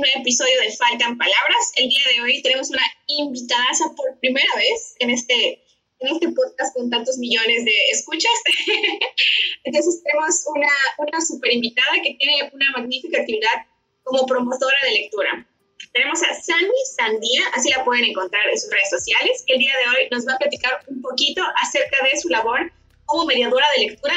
nuevo episodio de Faltan Palabras. El día de hoy tenemos una invitada por primera vez en este, en este podcast con tantos millones de escuchas. Entonces tenemos una, una super invitada que tiene una magnífica actividad como promotora de lectura. Tenemos a Sandy Sandía, así la pueden encontrar en sus redes sociales. El día de hoy nos va a platicar un poquito acerca de su labor como mediadora de lectura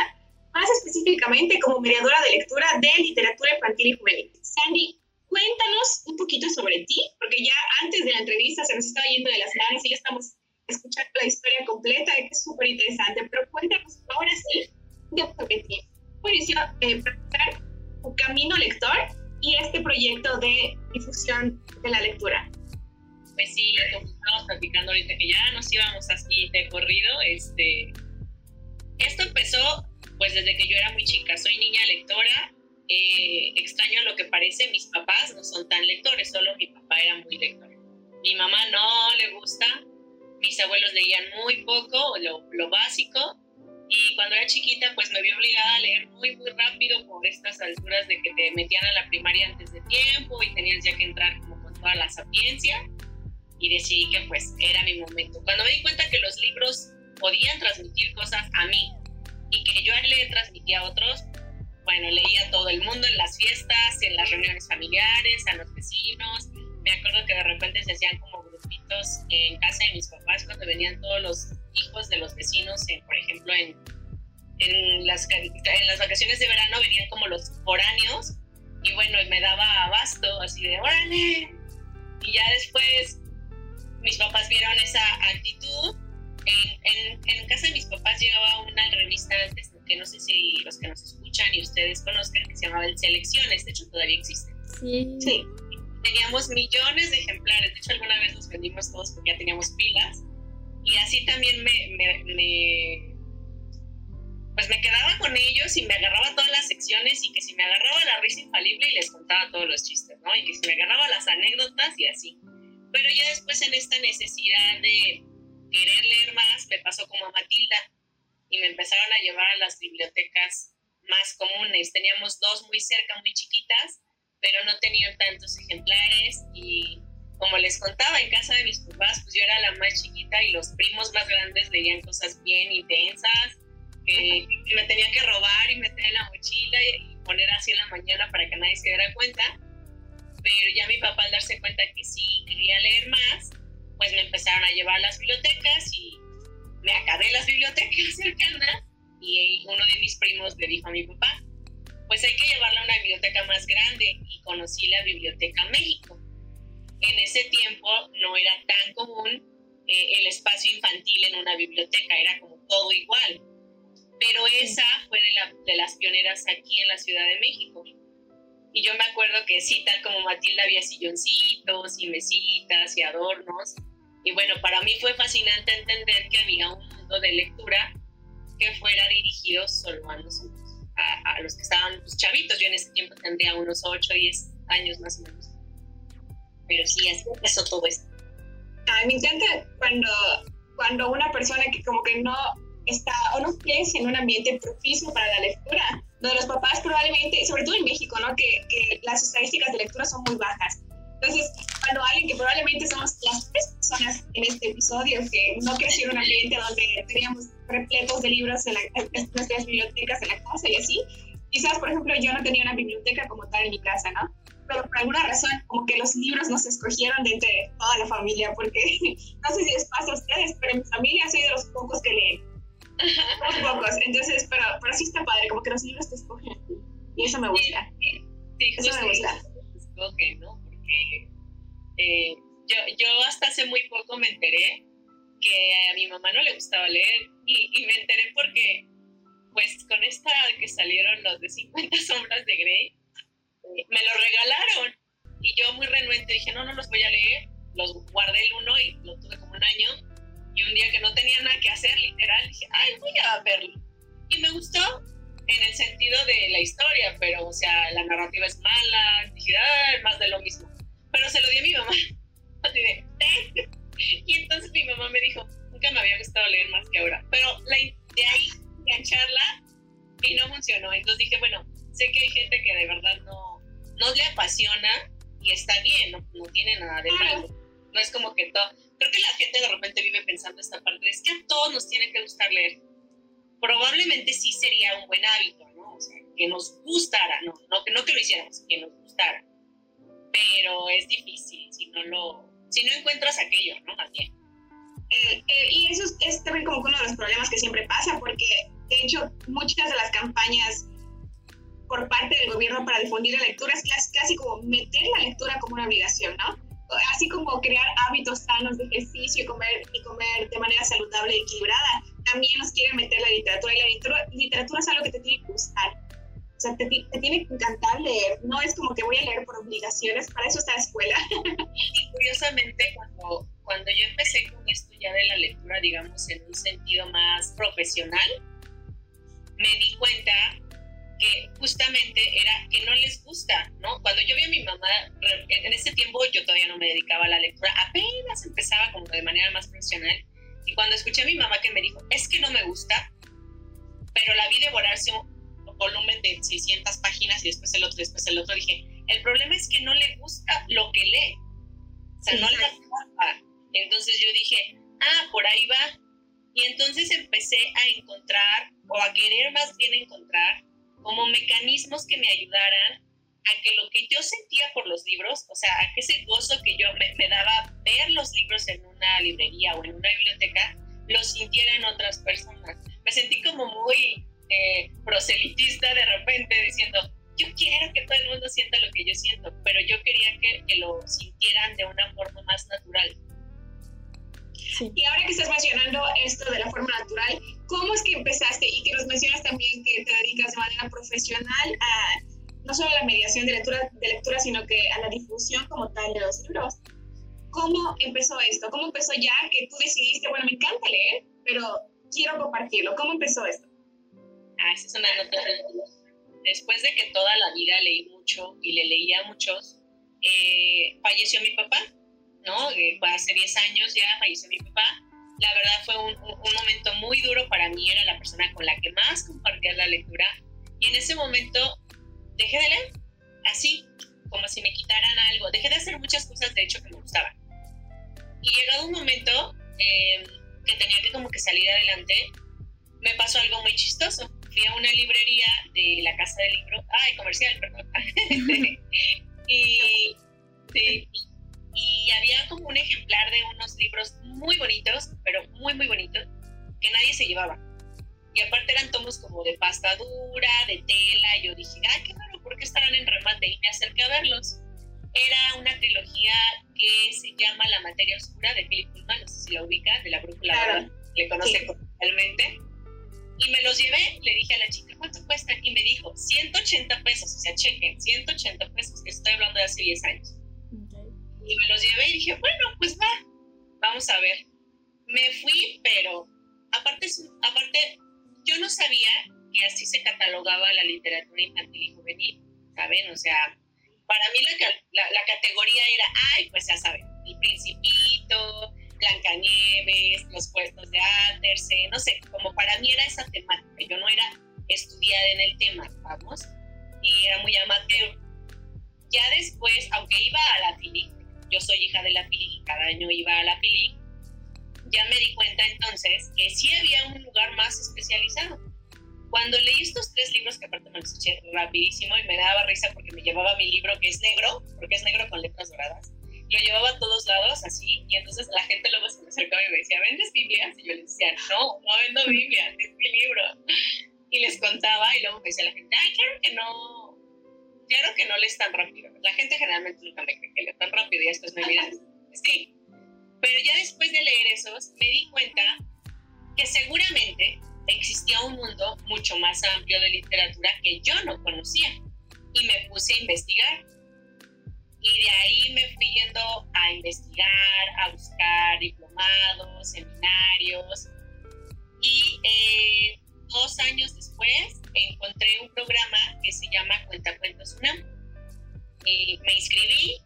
más específicamente como mediadora de lectura de literatura infantil y juvenil. Sandy, cuéntanos un poquito sobre ti, porque ya antes de la entrevista se nos estaba yendo de las manos y ya estamos escuchando la historia completa, que es súper interesante, pero cuéntanos ahora sí de ti. ¿Cómo inició eh, tu camino lector y este proyecto de difusión de la lectura? Pues sí, como estamos platicando ahorita que ya nos íbamos así de corrido, este, esto empezó pues desde que yo era muy chica. Soy niña lectora. Eh, extraño lo que parece, mis papás no son tan lectores, solo mi papá era muy lector. Mi mamá no le gusta, mis abuelos leían muy poco, lo, lo básico, y cuando era chiquita pues me vi obligada a leer muy muy rápido por estas alturas de que te metían a la primaria antes de tiempo y tenías ya que entrar como con toda la sapiencia y decidí que pues era mi momento. Cuando me di cuenta que los libros podían transmitir cosas a mí, y que yo le transmitía a otros, bueno, leía a todo el mundo en las fiestas, en las reuniones familiares, a los vecinos. Me acuerdo que de repente se hacían como grupitos en casa de mis papás cuando venían todos los hijos de los vecinos, por ejemplo, en, en, las, en las vacaciones de verano venían como los foráneos y bueno, me daba abasto así de órale. Y ya después mis papás vieron esa actitud en, en, casa de mis papás llegaba una revista antes, que no sé si los que nos escuchan y ustedes conozcan, que se llamaba El Selecciones, de hecho todavía existe. Sí. sí. Teníamos millones de ejemplares, de hecho alguna vez los vendimos todos porque ya teníamos pilas. Y así también me, me, me pues me quedaba con ellos y me agarraba todas las secciones y que si me agarraba la risa infalible y les contaba todos los chistes, ¿no? Y que si me agarraba las anécdotas y así. Pero ya después en esta necesidad de, querer leer más me pasó como a Matilda y me empezaron a llevar a las bibliotecas más comunes. Teníamos dos muy cerca, muy chiquitas, pero no tenían tantos ejemplares y como les contaba, en casa de mis papás, pues yo era la más chiquita y los primos más grandes leían cosas bien intensas, que, me tenía que robar y meter en la mochila y, poner así en la mañana para que nadie se diera cuenta. Pero ya mi papá al darse cuenta que sí quería leer más, pues me empezaron a llevar a las bibliotecas y me acabé las bibliotecas cercanas y uno de mis primos le dijo a mi papá, pues hay que llevarla a una biblioteca más grande y conocí la Biblioteca México. En ese tiempo no era tan común eh, el espacio infantil en una biblioteca, era como todo igual. Pero esa fue de, de las pioneras aquí en la Ciudad de México. Y yo me acuerdo que sí, tal como Matilda, había silloncitos y mesitas y adornos y bueno, para mí fue fascinante entender que había un mundo de lectura que fuera dirigido solo a los, a, los que estaban pues, chavitos. Yo en ese tiempo tendría unos 8 o 10 años más o menos. Pero sí, así empezó todo esto. A mí me encanta cuando, cuando una persona que como que no está o no piensa en un ambiente propicio para la lectura, donde los papás probablemente, sobre todo en México, ¿no? que, que las estadísticas de lectura son muy bajas entonces, cuando alguien que probablemente somos las tres personas en este episodio que no creció en un ambiente donde teníamos repletos de libros en, nuestras bibliotecas en la casa y así, quizás, por ejemplo, yo no tenía una biblioteca como tal en mi casa, ¿no? Pero por alguna razón, como que los libros nos escogieron de entre toda la familia, porque no sé si les pasa a ustedes, pero en mi familia soy de los pocos que leen. Los pocos. Entonces, pero, pero sí está padre, como que los libros te escogen. Y eso me gusta. Sí, eso me gusta. Escogen, ¿no? Eh, yo, yo hasta hace muy poco me enteré que a mi mamá no le gustaba leer y, y, me enteré porque, pues con esta que salieron los de 50 sombras de Grey, eh, me lo regalaron. Y yo muy renuente dije, no, no los voy a leer, los guardé el uno y lo tuve como un año. Y un día que no tenía nada que hacer, literal, dije, ay, voy a verlo. Y me gustó en el sentido de la historia, pero, o sea, la narrativa es mala, dije, ay, más de lo mismo pero se lo di a mi mamá. Así de, ¿eh? Y entonces mi mamá me dijo, nunca me había gustado leer más que ahora. Pero la, de ahí engancharla y no funcionó. Entonces dije, bueno, sé que hay gente que de verdad no, no le apasiona, y está bien, no, no tiene nada de malo. No es como que todo. Creo que la gente de repente vive pensando esta parte, es que a todos nos tiene que gustar leer. Probablemente sí sería un buen hábito, ¿no? O sea, que nos gustara, no, no, no que lo hiciéramos, que nos gustara. Pero es difícil si no lo, si no encuentras aquello, ¿no? Más bien. Eh, eh, y eso es, también como uno de los problemas que siempre pasa, porque de hecho muchas de las campañas por parte del gobierno para difundir la lectura es casi como meter la lectura como una obligación, ¿no? Así como crear hábitos sanos de ejercicio y comer, y comer de manera saludable y equilibrada, también nos quieren meter la literatura y la literatura, literatura es algo que te tiene que gustar. O sea, te, te, tiene que encantar leer. No es como que voy a leer por obligaciones, para eso está la escuela. Y curiosamente, cuando, cuando yo empecé con esto ya de la lectura, digamos, en un sentido más profesional, me di cuenta que justamente era que no les gusta, ¿no? Cuando yo vi a mi mamá, en ese tiempo yo todavía no me dedicaba a la lectura, apenas empezaba como de manera más profesional, y cuando escuché a mi mamá que me dijo, es que no me gusta, pero la vi devorarse un volumen de 600 páginas y después el otro, después el otro, dije, el problema es que no le gusta lo que lee, o sea, no le gusta. Entonces yo dije, ah, por ahí va. Y entonces empecé a encontrar, o a querer más bien encontrar, como mecanismos que me ayudaran a que lo que yo sentía por los libros, o sea, a que ese gozo que yo me, daba ver los libros en una librería o en una biblioteca, lo sintieran otras personas. Me sentí como muy eh, proselitista de repente diciendo, yo quiero que todo el mundo sienta lo que yo siento, pero yo quería que, que lo sintieran de una forma más natural. Y ahora que estás mencionando esto de la forma natural, ¿cómo es que empezaste y que nos mencionas también que te dedicas de manera profesional a no solo a la mediación de lectura, de lectura, sino que a la difusión como tal de los libros? ¿Cómo empezó esto? ¿Cómo empezó ya que tú decidiste, bueno, me encanta leer, pero quiero compartirlo? ¿Cómo empezó esto? Ah, esa es una nota. Después de que toda la vida leí mucho y le leía a muchos, eh, falleció mi papá ¿no? Eh, hace 10 años ya falleció mi papá. La verdad fue un, un, momento muy duro para mí, era la persona con la que más compartía la lectura. Y en ese momento dejé de leer, así, como si me quitaran algo. Dejé de hacer muchas cosas, de hecho, que me gustaban. Y llegado un momento em, que tenía que como que salir adelante, me pasó algo muy chistoso. Fui a una librería de la Casa del Libro, ay, comercial, perdón. y, sí, y había como un ejemplar de unos libros muy bonitos, pero muy, muy bonitos, que nadie se llevaba. Y aparte eran tomos como de pasta dura, de tela, y yo dije, ay, qué raro, ¿por qué estarán en remate? Y me acerqué a verlos. Era una trilogía que se llama La materia oscura de Philip Pullman, no sé si la ubica, de la brújula, claro. le conoce sí. Y me los llevé, le dije a la chica, ¿cuánto cuesta? Y me dijo, 180 pesos, o sea, chequen, 180 pesos, que estoy hablando de hace 10 años y me los llevé y dije, bueno, pues va, vamos a ver. Me fui, pero aparte, aparte yo no sabía que así se catalogaba la literatura infantil y juvenil, ¿saben? O sea, para mí la, la, categoría era, ay, pues ya saben, El Principito, Blancanieves, los puestos de Andersen, no sé, como para mí era esa temática, yo no era estudiada en el tema, vamos, y era muy amateur. Ya después, aunque iba a la FILIC, yo soy hija de la PILI y cada año iba a la PILI, ya me di cuenta entonces que sí había un lugar más especializado. Cuando leí estos tres libros, que aparte me los eché rapidísimo y me daba risa porque me llevaba mi libro que es negro, porque es negro con letras doradas, lo llevaba a todos lados así, y entonces la gente luego se me acercaba y me decía, ¿vendes Biblias? Y yo les decía, no, no vendo Biblias, es mi libro. Y les contaba, y luego me decía la gente, ay, claro que no, claro que no lees tan rápido. La gente generalmente nunca me cree que leo tan rápido y después me miran. Sí, pero ya después de leer esos me di cuenta que seguramente existía un mundo mucho más amplio de literatura que yo no conocía y me puse a investigar. Y de ahí me fui yendo a investigar, a buscar diplomados, seminarios. Y eh, dos años después encontré un programa que se llama Cuentacuentos UNAM. Y me inscribí.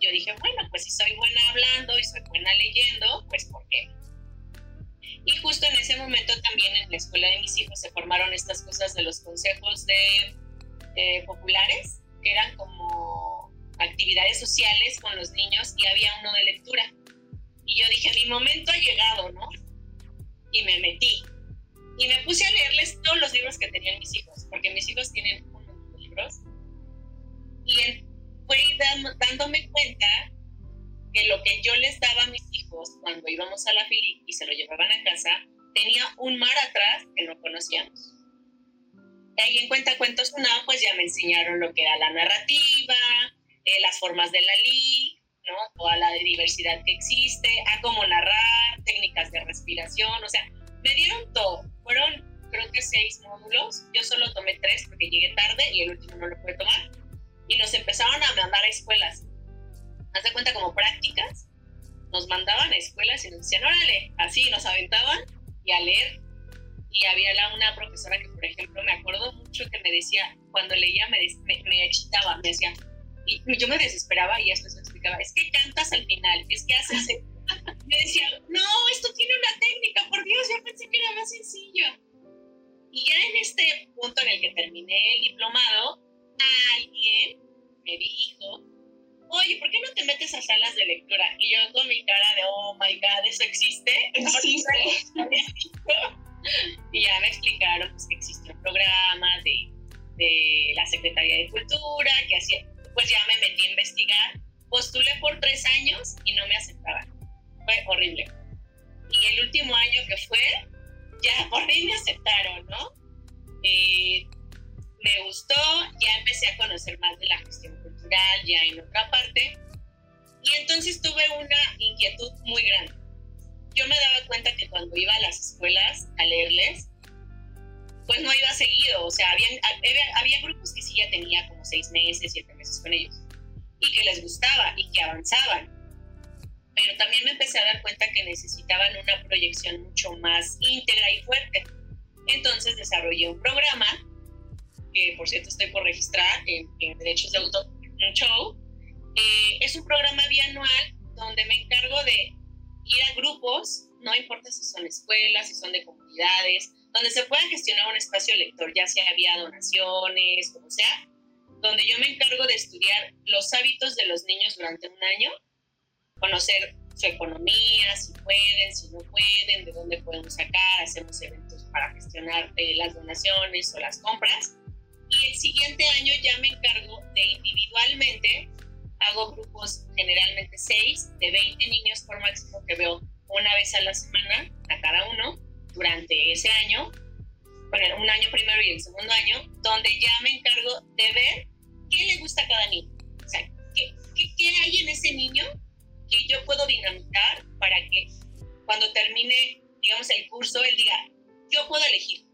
Yo dije, bueno, pues si soy buena hablando y soy buena leyendo, pues ¿por qué? Y justo en ese momento también en la escuela de mis hijos se formaron estas cosas de los consejos de, populares, que eran como actividades sociales con los niños y había uno de lectura. Y yo dije, mi momento ha llegado, ¿no? Y me metí. Y me puse a leerles todos los libros que tenían mis hijos, porque mis hijos tienen unos libros. Y fue dándome cuenta que lo que yo les daba a mis hijos cuando íbamos a la fili y se lo llevaban a casa, tenía un mar atrás que no conocíamos. Y ahí en Cuenta Cuentos una pues ya me enseñaron lo que era la narrativa, eh, las formas de la LI, ¿no? toda la diversidad que existe, a cómo narrar, técnicas de respiración, o sea, me dieron todo. Fueron creo que seis módulos, yo solo tomé tres porque llegué tarde y el último no lo pude tomar. Y nos empezaron a mandar a escuelas. Haz de cuenta como prácticas, nos mandaban a escuelas y nos decían, órale, así nos aventaban y a leer. Y había la, una profesora que, por ejemplo, me acuerdo mucho que me decía, cuando leía me, me, me excitaba, me decía, y yo me desesperaba y esto se explicaba, es que cantas al final, es que haces... me decía, no, esto tiene una técnica, por Dios, yo pensé que era más sencillo. Y ya en este punto en el que terminé el diplomado, alguien me dijo, oye, ¿por qué no te metes a salas de lectura? Y yo con mi cara de, oh my God, ¿eso existe? Existe. y ya me explicaron pues, que existe un programa de, de la Secretaría de Cultura, que hacía pues ya me metí a investigar. Postulé por tres años y no me aceptaban. Fue horrible. Y el último año que fue, ya por fin me aceptaron, ¿no? Eh, me gustó, ya empecé a conocer más de la gestión cultural, ya en otra parte. Y entonces tuve una inquietud muy grande. Yo me daba cuenta que cuando iba a las escuelas a leerles, pues no iba seguido, o sea, había, grupos que sí ya tenía como seis meses, siete meses con ellos, y que les gustaba y que avanzaban. Pero también me empecé a dar cuenta que necesitaban una proyección mucho más íntegra y fuerte. Entonces desarrollé un programa, que por cierto estoy por registrar en, Derechos de Autor, un show. Eh, es un programa bianual donde me encargo de ir a grupos, no importa si son escuelas, si son de comunidades, donde se pueda gestionar un espacio lector, ya sea vía donaciones, como sea, donde yo me encargo de estudiar los hábitos de los niños durante un año, conocer su economía, si pueden, si no pueden, de dónde podemos sacar, hacemos eventos para gestionar eh, las donaciones o las compras. Y el siguiente año ya me encargo de individualmente, hago grupos generalmente 6, de 20 niños por máximo que veo una vez a la semana a cada uno durante ese año, bueno, un año primero y el segundo año, donde ya me encargo de ver qué le gusta a cada niño. O sea, qué, qué, hay en ese niño que yo puedo dinamitar para que cuando termine, digamos, el curso, él diga, yo puedo elegir.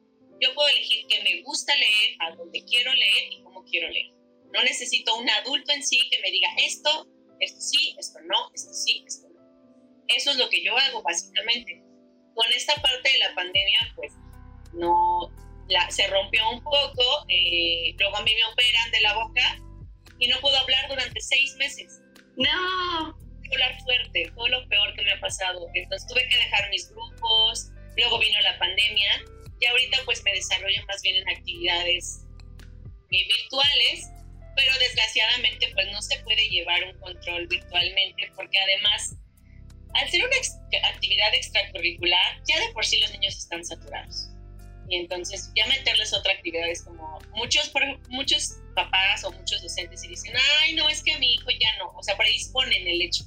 Yo puedo elegir que me gusta leer, a dónde quiero leer y cómo quiero leer. No necesito un adulto en sí que me diga esto, esto sí, esto no, esto sí, esto no. Eso es lo que yo hago básicamente con esta parte de la pandemia, pues no, la, se rompió un poco, eh, luego a mí me operan de la boca y no puedo hablar durante seis meses. No. Hablar fuerte, fue lo peor que me ha pasado. Entonces tuve que dejar mis grupos, luego vino la pandemia y ahorita pues me desarrollo más bien en actividades eh, virtuales, pero desgraciadamente pues no se puede llevar un control virtualmente porque además al ser una actividad extracurricular, ya de por sí los niños están saturados. Y entonces ya meterles otra actividad es como muchos, muchos papás o muchos docentes y dicen, ay, no, es que a mi hijo ya no, o sea, predisponen el hecho.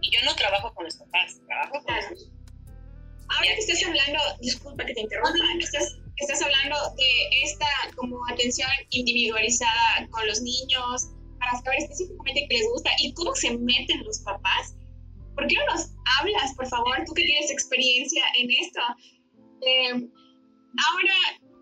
Y yo no trabajo con los papás, trabajo con los niños. Ahora que estás hablando, disculpa que te interrumpa, estás, estás hablando de esta como atención individualizada con los niños para saber específicamente qué les gusta y cómo se meten los papás ¿por qué no nos hablas, por favor, tú que tienes experiencia en esto? Eh, ahora,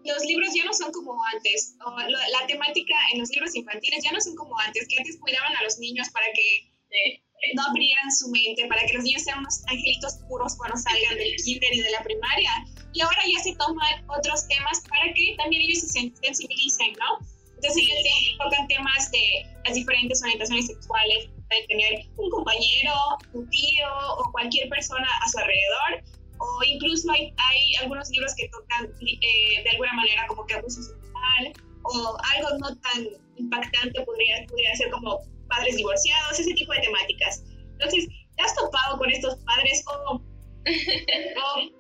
los libros ya no son como antes, la temática en los libros infantiles ya no son como antes, que antes cuidaban a los niños para que no abrieran su mente, para que los niños sean unos angelitos puros cuando salgan del kinder y de la primaria. Y ahora ya se toman otros temas para que también ellos se sensibilicen, ¿no? Entonces ellos tocan temas de las diferentes orientaciones sexuales, de tener un compañero, un tío o cualquier persona a su alrededor. O incluso hay, hay algunos libros que tocan eh, de alguna manera como que abuso sexual o algo no tan impactante podría, podría ser como padres divorciados, ese tipo de temáticas. Entonces, ¿te has topado con estos padres o,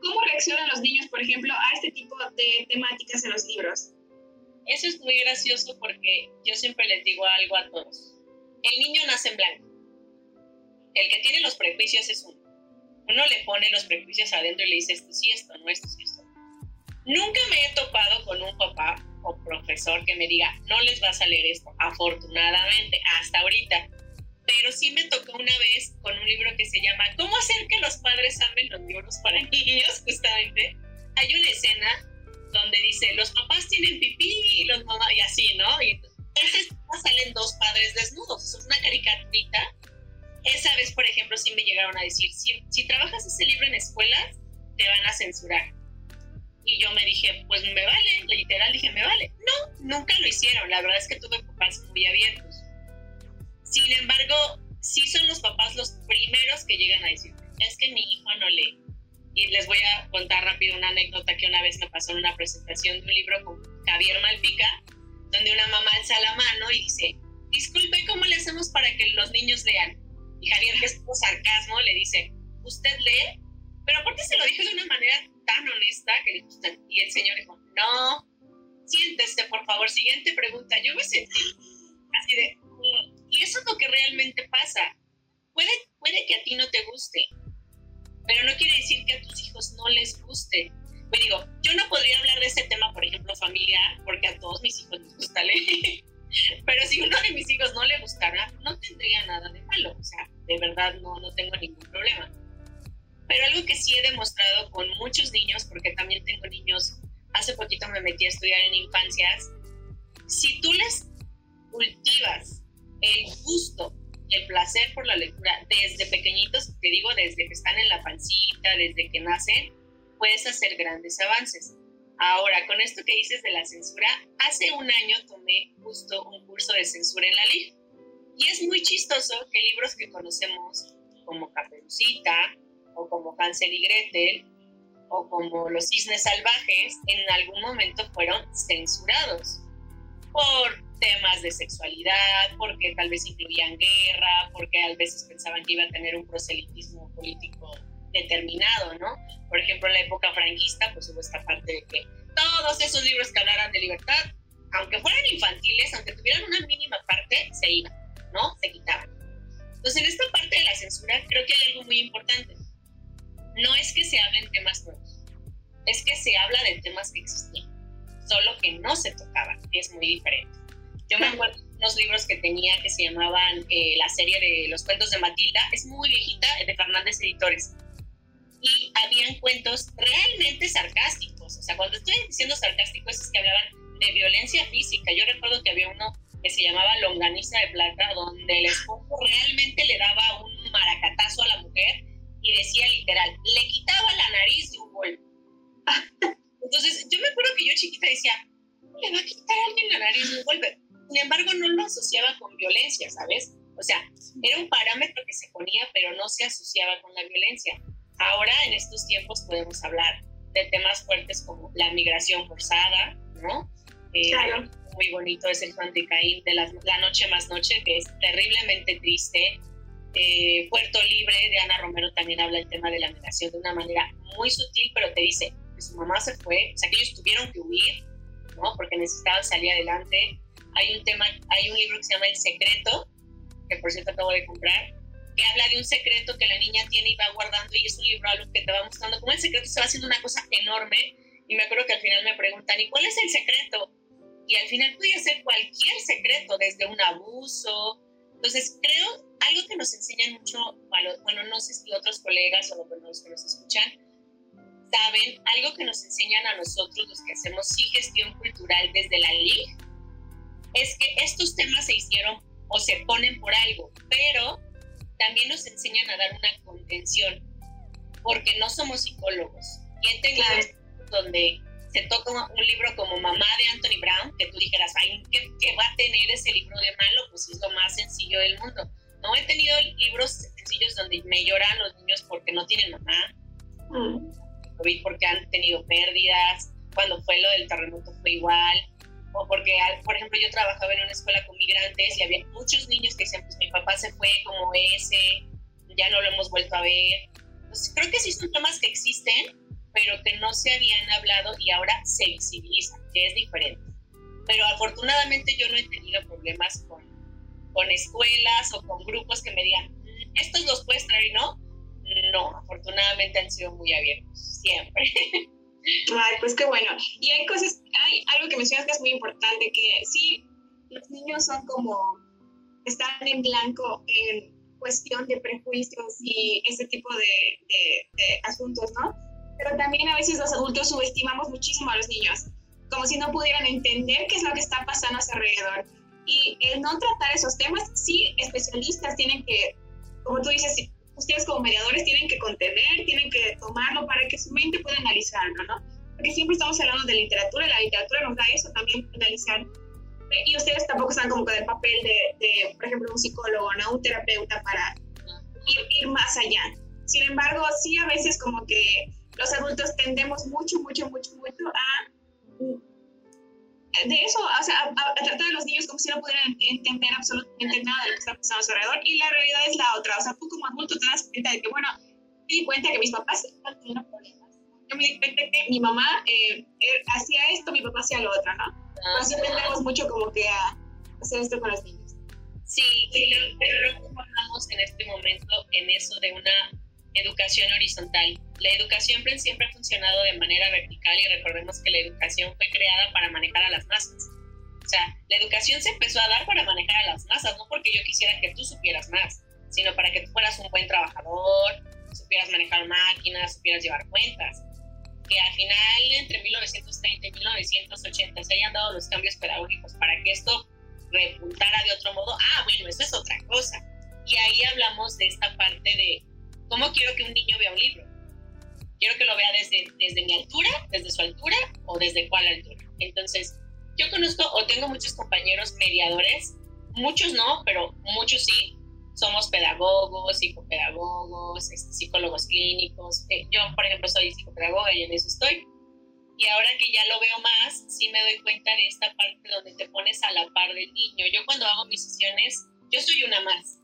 cómo reaccionan los niños, por ejemplo, a este tipo de temáticas en los libros? Eso es muy gracioso porque yo siempre les digo algo a todos. El niño nace en blanco. El que tiene los prejuicios es uno. Uno le pone los prejuicios adentro y le dice esto sí, esto no, esto sí, esto. Nunca me he topado con un papá o profesor que me diga, no les vas a leer esto, afortunadamente, hasta ahorita. Pero sí me tocó una vez con un libro que se llama ¿Cómo hacer que los padres amen los libros para niños? Justamente. Hay una escena donde dice, los papás tienen pipí y los mamás, y así, ¿no? Y entonces salen dos padres desnudos. Es una caricaturita. Esa vez, por ejemplo, sí me llegaron a decir, si, si trabajas ese libro en escuelas, te van a censurar. Y yo me dije, pues me vale, literal dije, me vale. No, nunca lo hicieron. La verdad es que tuve papás muy abiertos. Sin embargo, sí son los papás los primeros que llegan a decir, es que mi hijo no lee. Y les voy a contar rápido una anécdota que una vez me pasó en una presentación de un libro con Javier Malpica, donde una mamá alza la mano y dice, disculpe, ¿cómo le hacemos para que los niños lean? Y Javier, que es sarcasmo, le dice, ¿usted lee? Pero aparte se lo dijo de una manera tan honesta que y el señor dijo, no, siéntese, por favor, siguiente pregunta. Yo me sentí así de, mm", y eso es lo que realmente pasa. Puede, puede que a ti no te guste, pero no quiere decir que a tus hijos no les guste. Me digo, yo no podría hablar de ese tema, por ejemplo, familiar, porque a todos mis hijos les gusta leer. Pero si uno de mis hijos no le gustara, no tendría nada de malo. O sea, de verdad no, no tengo ningún problema. Pero algo que sí he demostrado con muchos niños, porque también tengo niños, hace poquito me metí a estudiar en infancias, si tú les cultivas el gusto, el placer por la lectura desde pequeñitos, te digo, desde que están en la pancita, desde que nacen, puedes hacer grandes avances. Ahora, con esto que dices de la censura, hace un año tomé justo un curso de censura en la LIG. Y es muy chistoso que libros que conocemos como Caperucita, o como Hansel y Gretel, o como Los Cisnes Salvajes, en algún momento fueron censurados por temas de sexualidad, porque tal vez incluían guerra, porque a veces pensaban que iba a tener un proselitismo político determinado, ¿no? Por ejemplo, en la época franquista, pues hubo esta parte de que todos esos libros que hablaran de libertad, aunque fueran infantiles, aunque tuvieran una mínima parte, se iban, ¿no? Se quitaban. Entonces, en esta parte de la censura creo que hay algo muy importante no es que se hablen temas nuevos, es que se habla de temas que existían, solo que no se tocaban, es muy diferente. Yo me acuerdo de unos libros que tenía que se llamaban eh, la serie de los cuentos de Matilda, es muy viejita, de Fernández Editores, y habían cuentos realmente sarcásticos, o sea, cuando estoy diciendo sarcásticos es que hablaban de violencia física. Yo recuerdo que había uno que se llamaba Longaniza de Plata, donde el esposo realmente le daba un maracatazo a la mujer y decía literal, le quitaba la nariz de un golpe. Entonces, yo me acuerdo que yo chiquita decía, le va a quitar a alguien la nariz de un golpe. Sin embargo, no lo asociaba con violencia, ¿sabes? O sea, era un parámetro que se ponía, pero no se asociaba con la violencia. Ahora, en estos tiempos, podemos hablar de temas fuertes como la migración forzada, ¿no? Eh, claro. Muy bonito es el Juan de Caín de la, la Noche más Noche, que es terriblemente triste, eh, Puerto Libre de Ana Romero también habla el tema de la migración de una manera muy sutil, pero te dice que su mamá se fue, o sea, que ellos tuvieron que huir, ¿no? Porque necesitaban salir adelante. Hay un tema, hay un libro que se llama El Secreto, que por cierto acabo de comprar, que habla de un secreto que la niña tiene y va guardando y es un libro algo que te va mostrando cómo el secreto se va haciendo una cosa enorme y me acuerdo que al final me preguntan, ¿y cuál es el secreto? Y al final podía ser cualquier secreto, desde un abuso. Entonces creo algo que nos enseñan mucho, bueno, no sé si otros colegas o los que nos escuchan saben, algo que nos enseñan a nosotros, los que hacemos sí gestión cultural desde la LIG, es que estos temas se hicieron o se ponen por algo, pero también nos enseñan a dar una contención, porque no somos psicólogos. Y en claro. donde se toca un libro como Mamá de Anthony Brown, que tú dijeras, ay, ¿qué, ¿qué, va a tener ese libro de malo? Pues es lo más sencillo del mundo. No he tenido libros sencillos donde me lloran los niños porque no tienen mamá, mm. porque han tenido pérdidas, cuando fue lo del terremoto fue igual. O porque, por ejemplo, yo trabajaba en una escuela con migrantes y había muchos niños que decían, pues mi papá se fue como ese, ya no lo hemos vuelto a ver. Entonces, creo que sí son temas que existen, pero que no se habían hablado y ahora se visibilizan, que es diferente. Pero afortunadamente yo no he tenido problemas con, con escuelas o con grupos que me digan, mm, estos los puedes traer, ¿no? No, afortunadamente han sido muy abiertos, siempre. Ay, pues qué bueno. Y hay cosas, hay algo que mencionas que es muy importante, que sí, los niños son como, están en blanco en cuestión de prejuicios y ese tipo de, de, asuntos, ¿no? Pero también a veces los adultos subestimamos muchísimo a los niños, como si no pudieran entender qué es lo que está pasando a su alrededor. Y el no tratar esos temas, sí, especialistas tienen que, como tú dices, ustedes como mediadores tienen que contener, tienen que tomarlo para que su mente pueda analizarlo, ¿no? Porque siempre estamos hablando de literatura, y la literatura nos da eso también, analizar. Y ustedes tampoco están como con el papel de, por ejemplo, un psicólogo, ¿no? Un terapeuta para ir, ir más allá. Sin embargo, sí a veces como que los adultos tendemos mucho, mucho, mucho, mucho a de eso, o sea, a, tratar a los niños como si no pudieran entender absolutamente nada de lo que está pasando a su alrededor. Y la realidad es la otra. O sea, tú como adulto te das cuenta de que, bueno, me di cuenta que mis papás están teniendo problemas. Yo me di cuenta que mi mamá eh, eh, hacía esto, mi papá hacía lo otro, ¿no? Ah, Así tendemos mucho como que a hacer esto con los niños. Sí, y creo que en este momento en eso de una educación horizontal. La educación siempre ha funcionado de manera vertical y recordemos que la educación fue creada para manejar a las masas. O sea, la educación se empezó a dar para manejar a las masas, no porque yo quisiera que tú supieras más, sino para que tú fueras un buen trabajador, supieras manejar máquinas, supieras llevar cuentas. Que al final, entre 1930 y 1980, se hayan dado los cambios pedagógicos para que esto repuntara de otro modo, ah, bueno, eso es otra cosa. Y ahí hablamos de esta parte de ¿Cómo quiero que un niño vea un libro? Quiero que lo vea desde, desde mi altura, desde su altura o desde cuál altura. Entonces, yo conozco o tengo muchos compañeros mediadores, muchos no, pero muchos sí. Somos pedagogos, psicopedagogos, este, psicólogos clínicos. Eh, yo, por ejemplo, soy psicopedagoga y en eso estoy. Y ahora que ya lo veo más, sí me doy cuenta de esta parte donde te pones a la par del niño. Yo cuando hago mis sesiones, yo soy una más.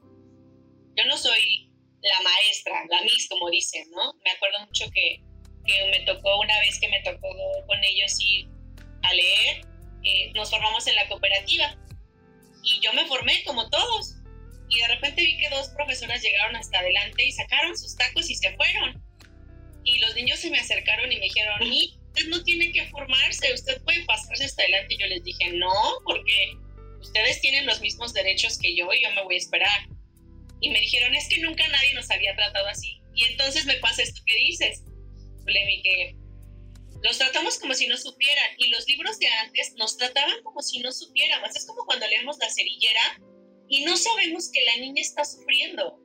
Yo no soy la maestra, la Miss, como dicen, ¿no? Me acuerdo mucho que, que me tocó una vez que me tocó con ellos ir a leer, eh, nos formamos en la cooperativa y yo me formé como todos. Y de repente vi que dos profesoras llegaron hasta adelante y sacaron sus tacos y se fueron. Y los niños se me acercaron y me dijeron, y usted no tiene que formarse, usted puede pasarse hasta adelante. Y yo les dije, no, porque ustedes tienen los mismos derechos que yo y yo me voy a esperar y me dijeron, es que nunca nadie nos había tratado así. Y entonces me pasa esto que dices, que los tratamos como si no supieran. Y los libros de antes nos trataban como si no supiéramos. Es como cuando leemos La cerillera y no sabemos que la niña está sufriendo,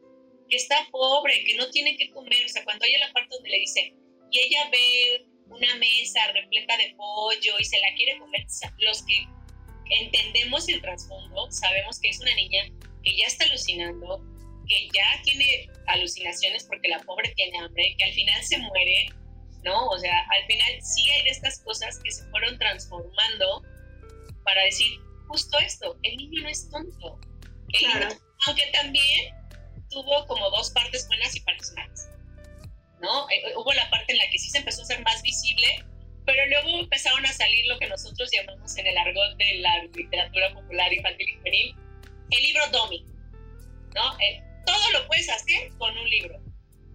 que está pobre, que no tiene que comer. O sea, cuando hay la parte donde le dice, y ella ve una mesa repleta de pollo y se la quiere comer, los que entendemos el trasfondo sabemos que es una niña que ya está alucinando, que ya tiene alucinaciones porque la pobre tiene hambre, que al final se muere, ¿no? O sea, al final sí hay de estas cosas que se fueron transformando para decir justo esto, el niño no es tonto. claro. aunque también tuvo como dos partes buenas y partes malas, ¿no? Eh, eh, hubo la parte en la que sí se empezó a ser más visible, pero luego empezaron a salir lo que nosotros llamamos en el argot de la literatura popular infantil y juvenil, el libro Domi, ¿no? Eh, todo lo puedes hacer con un libro.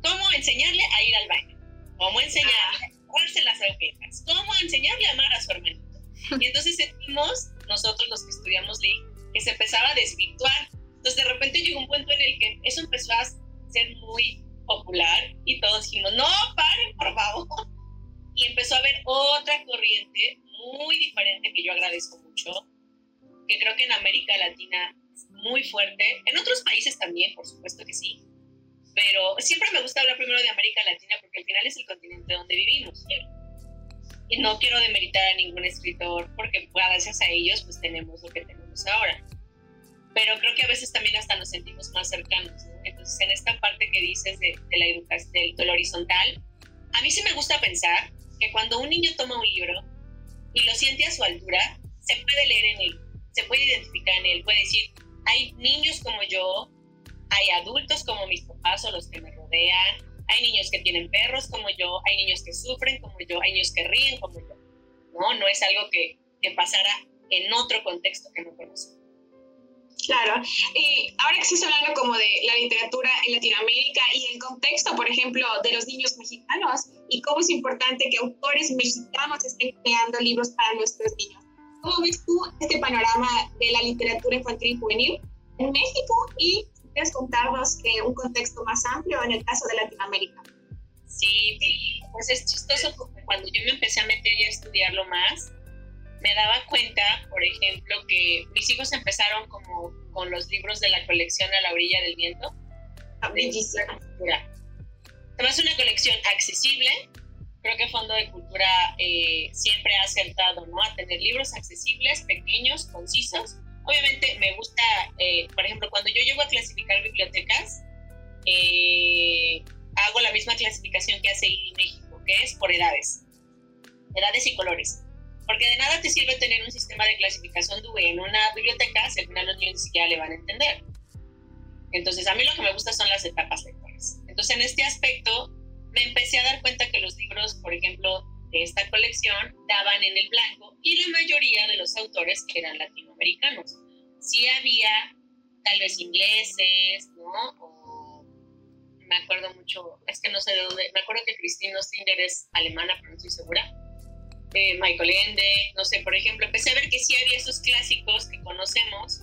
¿Cómo enseñarle a ir al baño? ¿Cómo enseñarle a jugarse las agujetas? ¿Cómo enseñarle a amar a su hermanito? Y entonces sentimos, nosotros los que estudiamos ley, que se empezaba a desvirtuar. Entonces de repente llegó un punto en el que eso empezó a ser muy popular y todos dijimos, no, paren, por favor. Y empezó a haber otra corriente muy diferente que yo agradezco mucho, que creo que en América Latina muy fuerte. En otros países también, por supuesto que sí. Pero siempre me gusta hablar primero de América Latina porque al final es el continente donde vivimos. Y no quiero demeritar a ningún escritor porque gracias a ellos pues tenemos lo que tenemos ahora. Pero creo que a veces también hasta nos sentimos más cercanos. Entonces en esta parte que dices de, la educación, del, del horizontal, a mí sí me gusta pensar que cuando un niño toma un libro y lo siente a su altura, se puede leer en él, se puede identificar en él, puede decir, hay niños como yo, hay adultos como mis papás o los que me rodean, hay niños que tienen perros como yo, hay niños que sufren como yo, hay niños que ríen como yo. No, no es algo que, que pasara en otro contexto que no conozco. Claro, y ahora que estás hablando como de la literatura en Latinoamérica y el contexto, por ejemplo, de los niños mexicanos y cómo es importante que autores mexicanos estén creando libros para nuestros niños. ¿Cómo ves tú este panorama de la literatura infantil y juvenil en México y quieres contarnos un contexto más amplio en el caso de Latinoamérica? Sí, pues es chistoso porque cuando yo me empecé a meter y a estudiarlo más, me daba cuenta, por ejemplo, que mis hijos empezaron como con los libros de la colección A la orilla del viento. Bellísima. Es una colección accesible. Creo que Fondo de Cultura eh, siempre ha acertado ¿no? a tener libros accesibles, pequeños, concisos. Obviamente me gusta, eh, por ejemplo, cuando yo llego a clasificar bibliotecas, eh, hago la misma clasificación que hace IDI México, que es por edades, edades y colores. Porque de nada te sirve tener un sistema de clasificación DUE en una biblioteca si al final los niños ni siquiera le van a entender. Entonces, a mí lo que me gusta son las etapas lectoras. Entonces, en este aspecto, me empecé a dar cuenta que los libros, por ejemplo, de esta colección, daban en el blanco y la mayoría de los autores eran latinoamericanos. Sí había tal vez ingleses, ¿no? O me acuerdo mucho, es que no sé de dónde, me acuerdo que Christine Ostinger es alemana, pero no estoy segura Michael Ende, no sé, por ejemplo, empecé a ver que sí había esos clásicos que conocemos,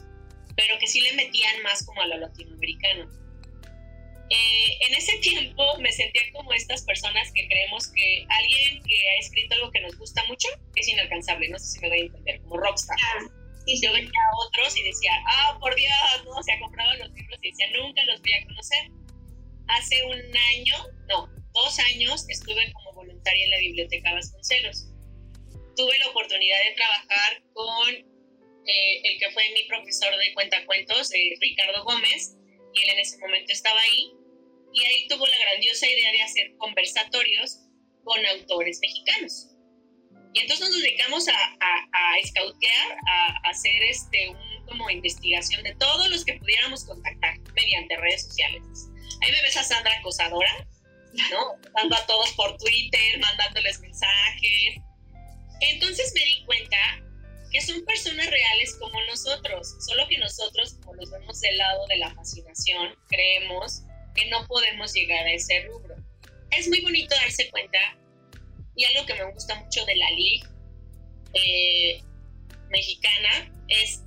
pero que sí le metían más como a lo latinoamericano. Eh, en ese tiempo me sentía como estas personas que creemos que alguien que ha escrito algo que nos gusta mucho es inalcanzable, no sé si me voy a entender, como rockstar. Y yo veía a otros y decía, ah, por Dios, no, o sea, compraba los libros y decía, nunca los voy a conocer. Hace un año, no, dos años, estuve como voluntaria en la Biblioteca Vasconcelos tuve la oportunidad de trabajar con eh, el que fue mi profesor de cuentacuentos, eh, Ricardo Gómez, y él en ese momento estaba ahí, y ahí tuvo la grandiosa idea de hacer conversatorios con autores mexicanos. Y entonces nos dedicamos a, a, a escautear, a, hacer este, un, como investigación de todos los que pudiéramos contactar mediante redes sociales. Ahí me ves a Sandra Acosadora, ¿no? Dando a todos por Twitter, mandándoles mensajes, entonces me di cuenta que son personas reales como nosotros, solo que nosotros, como los vemos del lado de la fascinación, creemos que no podemos llegar a ese rubro. Es muy bonito darse cuenta, y algo que me gusta mucho de la LIG eh, mexicana es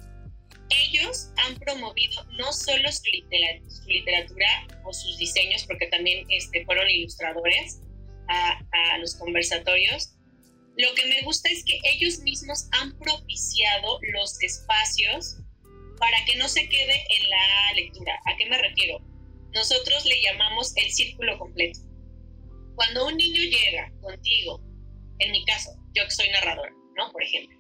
ellos han promovido no solo su, literatura, o sus diseños, porque también este, fueron ilustradores a los conversatorios, lo que me gusta es que ellos mismos han propiciado los espacios para que no se quede en la lectura. ¿A qué me refiero? Nosotros le llamamos el círculo completo. Cuando un niño llega contigo, en mi caso, yo que soy narradora, ¿no? Por ejemplo,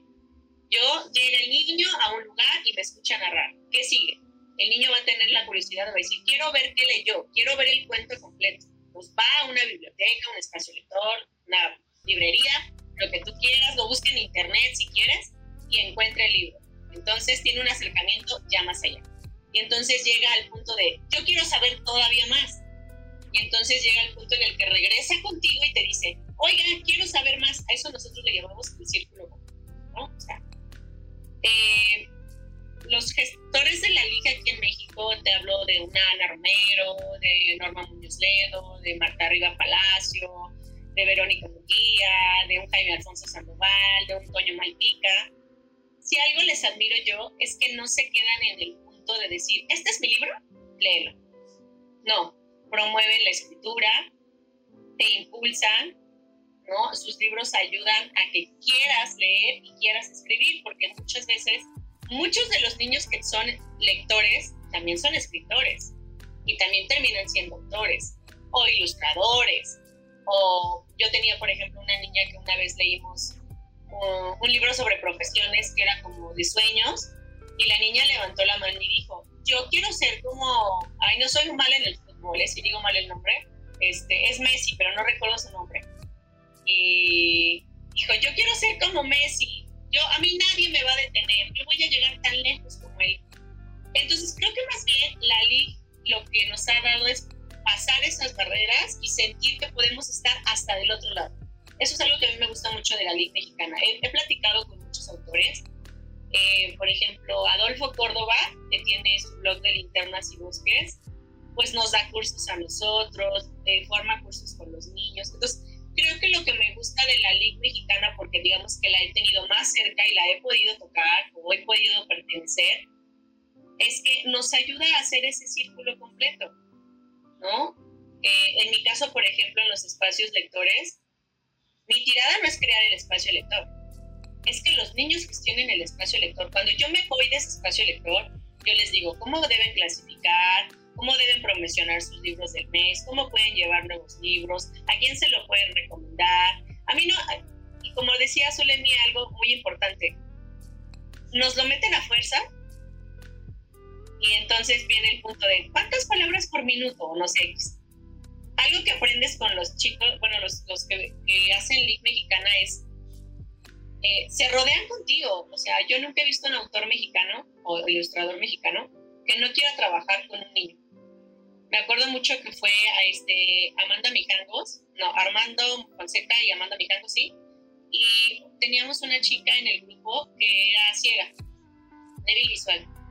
yo llega el niño a un lugar y me escucha narrar. ¿Qué sigue? El niño va a tener la curiosidad de decir, quiero ver qué leyó, quiero ver el cuento completo. Pues va a una biblioteca, un espacio lector, una librería lo que tú quieras, lo busque en internet si quieres y encuentre el libro. Entonces tiene un acercamiento ya más allá. Y entonces llega al punto de, yo quiero saber todavía más. Y entonces llega al punto en el que regresa contigo y te dice, oiga, quiero saber más. A eso nosotros le llamamos el círculo ¿no? O sea, eh, los gestores de la liga aquí en México, te hablo de una Ana Romero, de Norma Muñoz Ledo, de Marta Riva Palacio, de Verónica Munguía, de un Jaime Alfonso Sandoval, de un Toño Malpica. Si algo les admiro yo es que no se quedan en el punto de decir, este es mi libro, léelo. No, promueven la escritura, te impulsan, ¿no? Sus libros ayudan a que quieras leer y quieras escribir, porque muchas veces, muchos de los niños que son lectores también son escritores y también terminan siendo autores o ilustradores o yo tenía, por ejemplo, una niña que una vez leímos un libro sobre profesiones que era como de sueños y la niña levantó la mano y dijo, yo quiero ser como, ay, no soy mal en el fútbol, ¿eh? si digo mal el nombre, este, es Messi, pero no recuerdo su nombre. Y dijo, yo quiero ser como Messi, yo, a mí nadie me va a voy a llegar tan lejos como él. Entonces creo que más bien la LIG lo que nos ha dado es pasar esas barreras y sentir que podemos estar hasta del otro lado. Eso es algo que a mí me gusta mucho de la LIG mexicana. He, platicado con muchos autores, eh, por ejemplo, Adolfo Córdoba, que tiene su blog de linternas y bosques, pues nos da cursos a nosotros, eh, forma cursos con los niños. Entonces, creo que lo que me gusta de la LIG mexicana, porque digamos que la he tenido más cerca y la he podido tocar o he podido pertenecer, es que nos ayuda a hacer ese círculo completo, ¿no? Eh, en mi caso, por ejemplo, en los espacios lectores, mi tirada no es crear el espacio lector, es que los niños gestionen el espacio lector. Cuando yo me voy de ese espacio lector, yo les digo cómo deben clasificar, cómo deben promocionar sus libros del mes, cómo pueden llevar nuevos libros, a quién se lo pueden recomendar. A mí no, y como decía Zulemi, algo muy importante, nos lo meten a fuerza y entonces viene el punto de cuántas palabras por minuto no sé. Algo que aprendes con los chicos, bueno, los, los que, hacen League Mexicana es, eh, se rodean contigo. O sea, yo nunca he visto un autor mexicano o ilustrador mexicano que no quiera trabajar con un niño. Me acuerdo mucho que fue a este Amanda Mijangos, no, Armando Fonseca y Amanda Mijangos, sí. Y teníamos una chica en el grupo que era ciega, débil visual.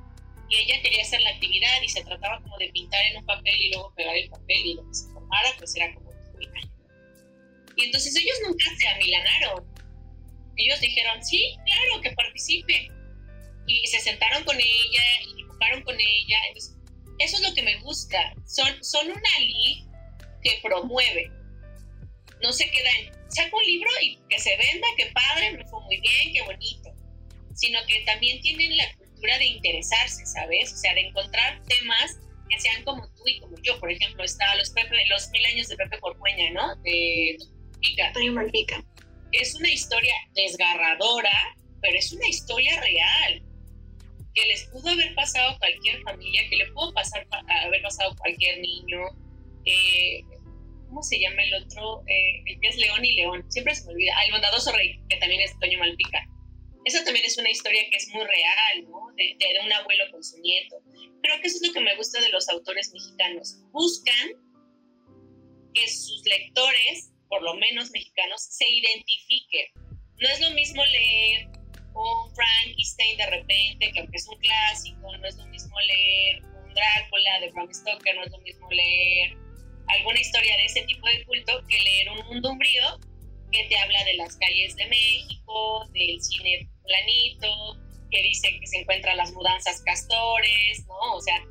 Y ella quería hacer la actividad y se trataba como de pintar en un papel y luego pegar el papel y lo que se formara, pues era como Y entonces ellos nunca se amilanaron. Ellos dijeron, sí, claro, que participe. Y se sentaron con ella y dibujaron con ella. Entonces, eso es lo que me gusta. Son, son una ley que promueve. No se queda en, saco un libro y que se venda, que padre, me fue muy bien, qué bonito. Sino que también tienen la de interesarse, ¿sabes? O sea, de encontrar temas que sean como tú y como yo. Por ejemplo, está los, Pepe, los mil años de Pepe Porcueña, ¿no? De Pica. Es una historia desgarradora, pero es una historia real que les pudo haber pasado a cualquier familia, que le pudo pasar haber pasado a cualquier niño. Eh, ¿Cómo se llama el otro? Eh, el que es León y León. Siempre se me olvida. Ah, el bondadoso rey, que también es Toño Malpica. Esa también es una historia que es muy real, ¿no? De, de, un abuelo con su nieto. Creo que eso es lo que me gusta de los autores mexicanos. Buscan que sus lectores, por lo menos mexicanos, se identifiquen. No es lo mismo leer un Frankenstein de repente, que aunque es un clásico, no es lo mismo leer un Drácula de Bram Stoker, no es lo mismo leer alguna historia de ese tipo de culto que leer un mundo umbrío que te habla de las calles de México, del cine planito, que dice que se encuentran las mudanzas castores, ¿no? O sea,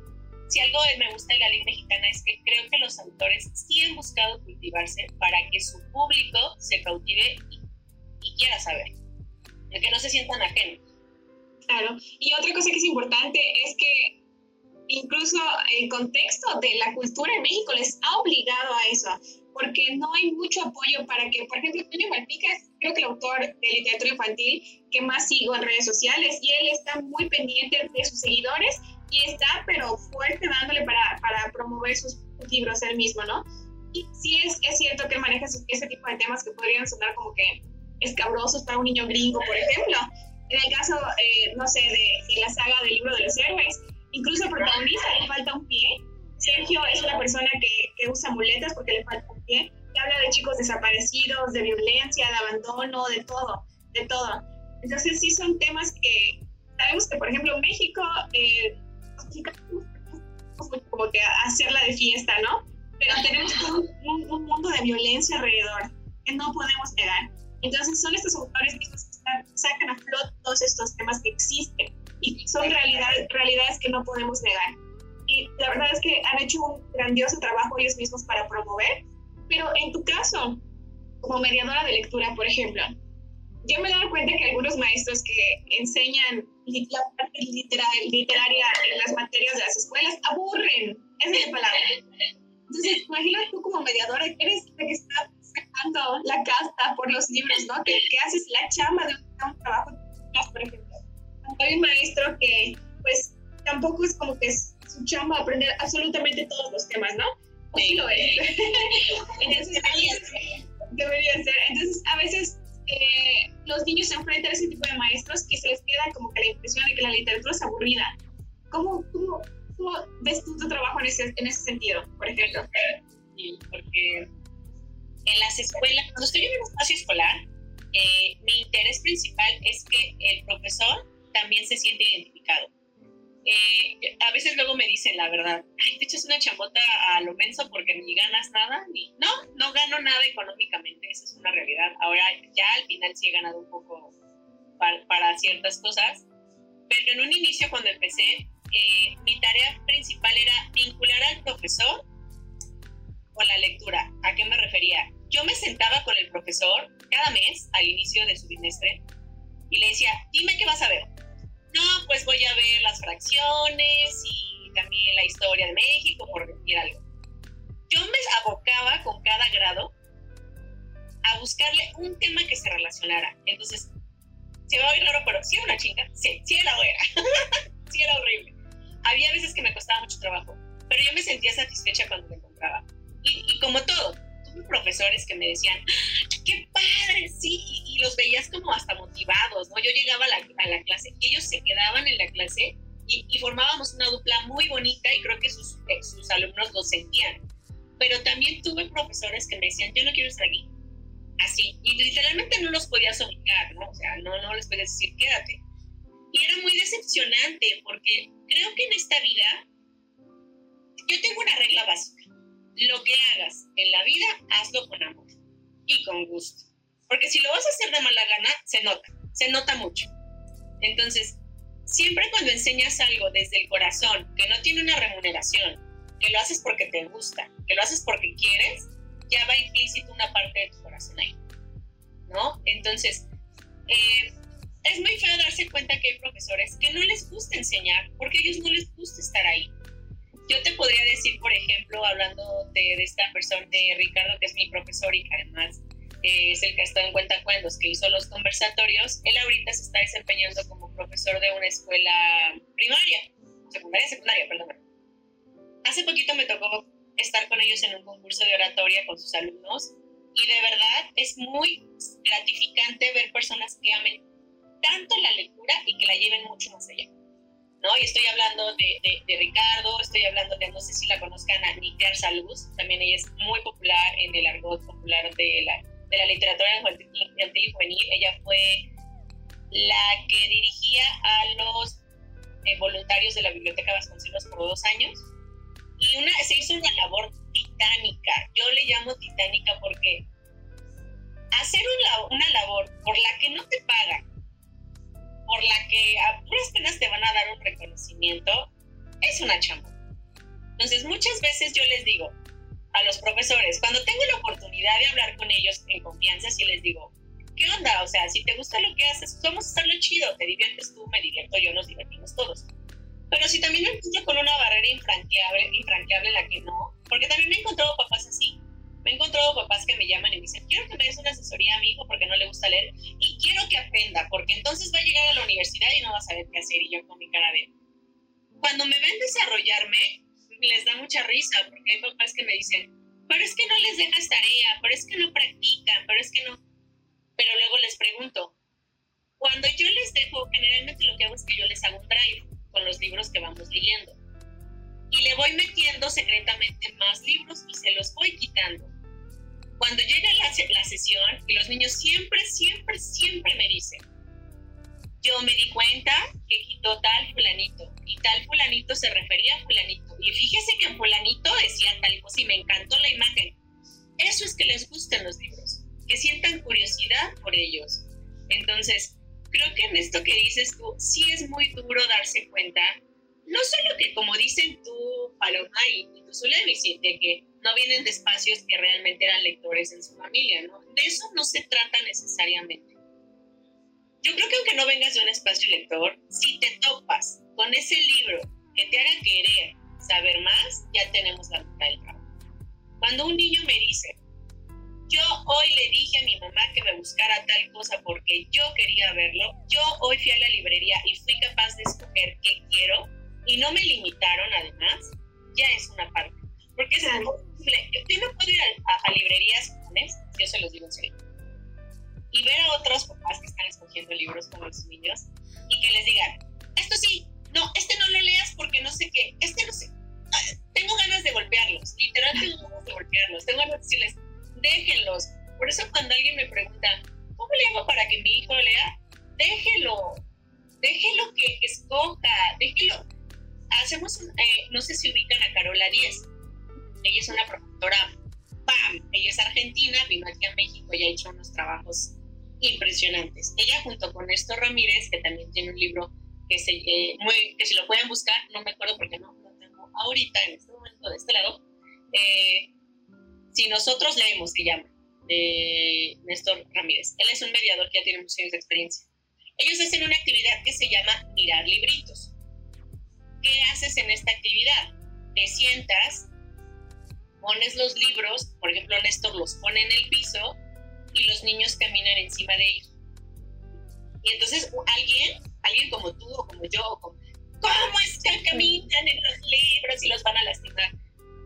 si algo me gusta de la ley mexicana es que creo que los autores sí han buscado cultivarse para que su público se cautive y quiera saber que no se sientan ajenos. Claro, y otra cosa que es importante es que incluso el contexto de la cultura en México les ha obligado a eso, porque no hay mucho apoyo para que, por ejemplo, Antonio Malpica es creo que el autor de literatura infantil que más sigo en redes sociales y él está muy pendiente de sus seguidores y está pero fuerte dándole para, para promover sus libros él mismo, ¿no? Y sí es, es cierto que maneja ese tipo de temas que podrían sonar como que escabrosos para un niño gringo, por ejemplo. En el caso, eh, no sé, de, la saga del libro de los héroes, incluso el protagonista le falta un pie. Sergio es una persona que, que usa muletas porque le falta un pie. Que habla de chicos desaparecidos, de violencia, de abandono, de todo, de todo. Entonces sí son temas que sabemos que, por ejemplo, en México, eh, como que hacerla de fiesta, ¿no? Pero tenemos un, un mundo de violencia alrededor que no podemos negar. Entonces son estos autores que sacan a flot todos estos temas que existen y son realidades que no podemos negar. La verdad es que han hecho un grandioso trabajo ellos mismos para promover, pero en tu caso, como mediadora de lectura, por ejemplo, yo me he dado cuenta que algunos maestros que enseñan la parte literaria en las materias de las escuelas aburren, esa es la palabra. Entonces, imagina tú como mediadora, eres la que está sacando la casta por los libros, ¿no? Que, haces la chama de un, trabajo, por ejemplo. Hay un maestro que, pues, tampoco es como que es su chamba aprender absolutamente todos los temas, ¿no? sí lo es. Entonces, debería ser. Entonces, a veces, eh, los niños se enfrentan a ese tipo de maestros que se les queda como que la impresión de que la literatura es aburrida. ¿Cómo, cómo, cómo ves tú tu trabajo en ese, en ese sentido, por ejemplo? Sí, porque en las escuelas, cuando estoy en un espacio escolar, eh, mi interés principal es que el profesor también se siente identificado. Eh, a veces luego me dicen la verdad, Ay, te echas una chambota a lo menso porque ni ganas nada, ni no, no gano nada económicamente, esa es una realidad. Ahora ya al final sí he ganado un poco para, para ciertas cosas, pero en un inicio cuando empecé, eh, mi tarea principal era vincular al profesor con la lectura. ¿A qué me refería? Yo me sentaba con el profesor cada mes al inicio de su bimestre y le decía, dime qué vas a ver no, pues voy a ver las fracciones y también la historia de México, por decir algo. Yo me abocaba con cada grado a buscarle un tema que se relacionara. Entonces, se va a oír raro, pero sí era una chinga, sí, sí era buena, sí era horrible. Había veces que me costaba mucho trabajo, pero yo me sentía satisfecha cuando me encontraba. Y, y como todo, profesores que me decían, qué padre, sí, y, los veías como hasta motivados, ¿no? Yo llegaba a la, a la clase y ellos se quedaban en la clase y, formábamos una dupla muy bonita y creo que sus, eh, sus alumnos lo sentían. Pero también tuve profesores que me decían, yo no quiero estar aquí, así, y literalmente no los podías obligar, ¿no? O sea, no, no les podías decir, quédate. Y era muy decepcionante porque creo que en esta vida yo tengo una regla básica lo que hagas en la vida, hazlo con amor y con gusto. Porque si lo vas a hacer de mala gana, se nota, se nota mucho. Entonces, siempre cuando enseñas algo desde el corazón, que no tiene una remuneración, que lo haces porque te gusta, que lo haces porque quieres, ya va implícito una parte de tu corazón ahí. ¿No? Entonces, eh, es muy feo darse cuenta que hay profesores que no les gusta enseñar porque a ellos no les gusta estar ahí. Yo te podría decir, por ejemplo, hablando de, esta persona, de Ricardo, que es mi profesor y que además eh, es el que ha estado en cuenta cuentos, que hizo los conversatorios, él ahorita se está desempeñando como profesor de una escuela primaria, secundaria, secundaria, perdón. Hace poquito me tocó estar con ellos en un concurso de oratoria con sus alumnos y de verdad es muy gratificante ver personas que amen tanto la lectura y que la lleven mucho más allá. Y estoy hablando de, Ricardo, estoy hablando de, no sé si la conozcan, a Nicker también ella es muy popular en el argot popular de la, de la literatura infantil y juvenil. Ella fue la que dirigía a los eh, voluntarios de la Biblioteca Vasconcelos por dos años. Y se hizo una labor titánica. Yo le llamo titánica porque hacer una, una labor por la que no te pagan, por la que a puras penas te van a dar un reconocimiento, es una chamba. Entonces, muchas veces yo les digo a los profesores, cuando tengo la oportunidad de hablar con ellos en confianza, si les digo, ¿qué onda? O sea, si te gusta lo que haces, vamos a hacerlo chido, te diviertes tú, me divierto yo, nos divertimos todos. Pero si también me encuentro con una barrera infranqueable, infranqueable la que no, porque también me he encontrado papás así, me he encontrado papás que me llaman y me dicen, quiero que me des una asesoría a mi hijo porque no le gusta leer y quiero que aprenda, porque entonces va a llegar a la universidad y no va a saber qué hacer. Y yo con mi cara de... Cuando me ven desarrollarme, les da mucha risa, porque hay papás que me dicen, pero es que no les dejas tarea, pero es que no practican, pero es que no... Pero luego les pregunto, cuando yo les dejo, generalmente lo que hago es que yo les hago un drive con los libros que vamos leyendo. Y le voy metiendo secretamente más libros y se los voy quitando cuando llega la, la sesión, y los niños siempre, siempre, siempre me dicen, yo me di cuenta que quitó tal fulanito y tal fulanito se refería a fulanito. Y fíjese que fulanito decía tal cosa y me encantó la imagen. Eso es que les gusten los libros, que sientan curiosidad por ellos. Entonces, creo que en esto que dices tú, sí es muy duro darse cuenta, no solo que como dicen tú, Paloma y, tú, Zulevis, de que no vienen de espacios que realmente eran lectores en su familia, ¿no? De eso no se trata necesariamente. Yo creo que aunque no vengas de un espacio lector, si te topas con ese libro que te haga querer saber más, ya tenemos la mitad del trabajo. Cuando un niño me dice, yo hoy le dije a mi mamá que me buscara tal cosa porque yo quería verlo, yo hoy fui a la librería y fui capaz de escoger qué quiero y no me limitaron además, ya es una parte. Porque es algo yo no puedo ir a, librerías comunes, yo se los digo en serio, y ver a otros papás que están leyendo libros con los niños y que les digan, esto sí, no, este no lo leas porque no sé qué, este no sé. Ah, tengo ganas de golpearlos, literalmente tengo ganas de golpearlos, tengo ganas de decirles, déjenlos. Por eso cuando alguien me pregunta, ¿cómo le hago para que mi hijo lea? Déjelo, déjelo que escoja, déjelo. Hacemos, eh, no sé si ubican a Carola Díez, ella es una profesora, ¡pam! Ella es argentina, vino aquí a México y ha hecho unos trabajos impresionantes. Ella junto con Néstor Ramírez, que también tiene un libro que, se, eh, muy, que si lo pueden buscar, no me acuerdo porque no lo tengo ahorita en este momento de este lado, eh, si nosotros leemos, se llama, de Néstor Ramírez. Él es un mediador que ya tiene muchos años de experiencia. Ellos hacen una actividad que se llama mirar libritos. ¿Qué haces en esta actividad? Te sientas, pones los libros, por ejemplo, Néstor los pone en el piso y los niños caminan encima de ellos. Y entonces alguien, alguien como tú o como yo, como, ¿cómo es que caminan en los libros y los van a lastimar?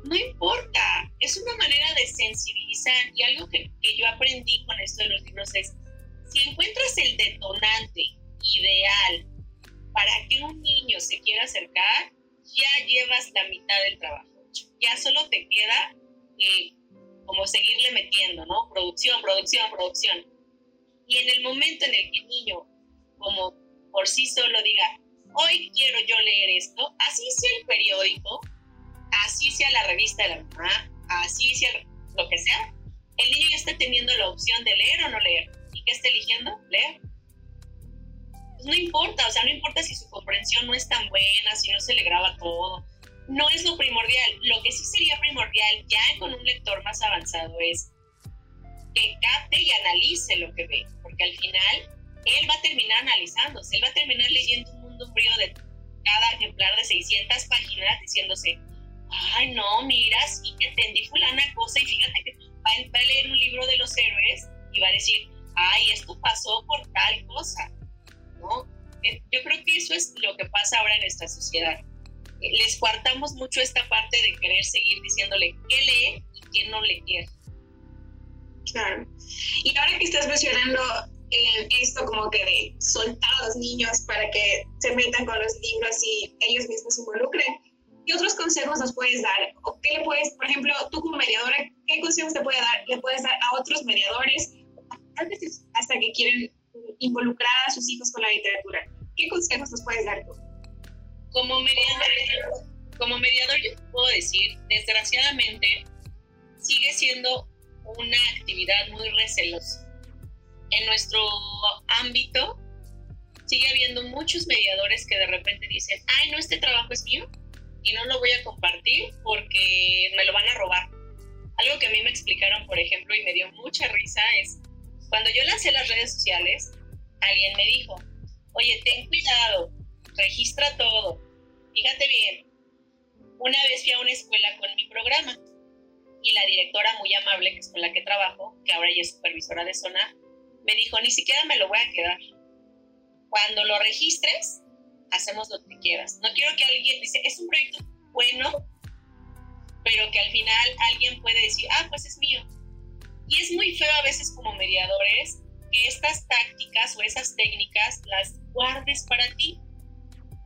No importa, es una manera de sensibilizar y algo que, que yo aprendí con esto de los libros es, si encuentras el detonante ideal para que un niño se quiera acercar, ya llevas la mitad del trabajo. Ya solo te queda eh, como seguirle metiendo, ¿no? Producción, producción, producción. Y en el momento en el que el niño, como por sí solo diga, hoy quiero yo leer esto, así sea el periódico, así sea la revista de la mamá, así sea lo que sea, el niño ya está teniendo la opción de leer o no leer. ¿Y qué está eligiendo? Leer. Pues no importa, o sea, no importa si su comprensión no es tan buena, si no se le graba todo, no es lo primordial. Lo que sí sería primordial ya con un lector más avanzado es que capte y analice lo que ve, porque al final él va a terminar analizándose, él va a terminar leyendo un mundo frío de cada ejemplar de 600 páginas diciéndose, ay no, mira, sí que entendí fulana cosa y fíjate que va a leer un libro de los héroes y va a decir, ay, esto pasó por tal cosa, ¿no? Eh, yo creo que eso es lo que pasa ahora en esta sociedad les cuartamos mucho esta parte de querer seguir diciéndole qué lee y qué no le quiere. Claro. Y ahora que estás mencionando eh, esto como que de soltar a los niños para que se metan con los libros y ellos mismos se involucren, ¿qué otros consejos nos puedes dar? ¿O qué le puedes, por ejemplo, tú como mediadora, qué consejos te puede dar, le puedes dar a otros mediadores hasta que quieren involucrar a sus hijos con la literatura? ¿Qué consejos nos puedes dar tú? Como mediador, como mediador yo puedo decir, desgraciadamente, sigue siendo una actividad muy recelosa. En nuestro ámbito sigue habiendo muchos mediadores que de repente dicen, ay, no, este trabajo es mío y no lo voy a compartir porque me lo van a robar. Algo que a mí me explicaron, por ejemplo, y me dio mucha risa es, cuando yo lancé las redes sociales, alguien me dijo, oye, ten cuidado, registra todo. Fíjate bien, una vez fui a una escuela con mi programa y la directora muy amable, que es con la que trabajo, que ahora ya es supervisora de zona, me dijo, ni siquiera me lo voy a quedar. Cuando lo registres, hacemos lo que quieras. No quiero que alguien dice, es un proyecto bueno, pero que al final alguien puede decir, ah, pues es mío. Y es muy feo a veces como mediadores que estas tácticas o esas técnicas las guardes para ti.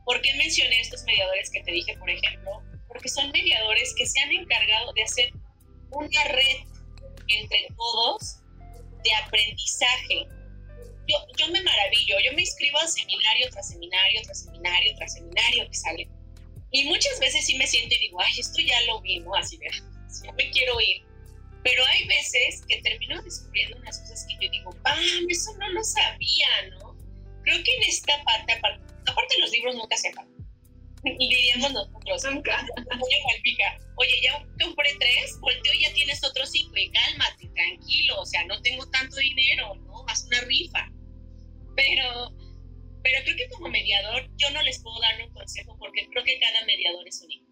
¿Por qué mencioné estos mediadores que te dije, por ejemplo? Porque son mediadores que se han encargado de hacer una red entre todos de aprendizaje. Yo, yo me maravillo, yo me inscribo a seminario tras seminario, tras seminario, tras seminario que sale. Y muchas veces sí me siento y digo, ay, esto ya lo vi, ¿no? Así de, ya me quiero ir. Pero hay veces que termino descubriendo unas cosas que yo digo, ¡pam! Eso no lo sabía, ¿no? Creo que en esta parte, aparte Aparte los libros nunca se acaban. Y diríamos nosotros, nunca. Oye, ya compré tres, volteo y ya tienes otros cinco. Y cálmate, tranquilo. O sea, no tengo tanto dinero, ¿no? Haz una rifa. Pero, pero creo que como mediador yo no les puedo dar un consejo porque creo que cada mediador es único.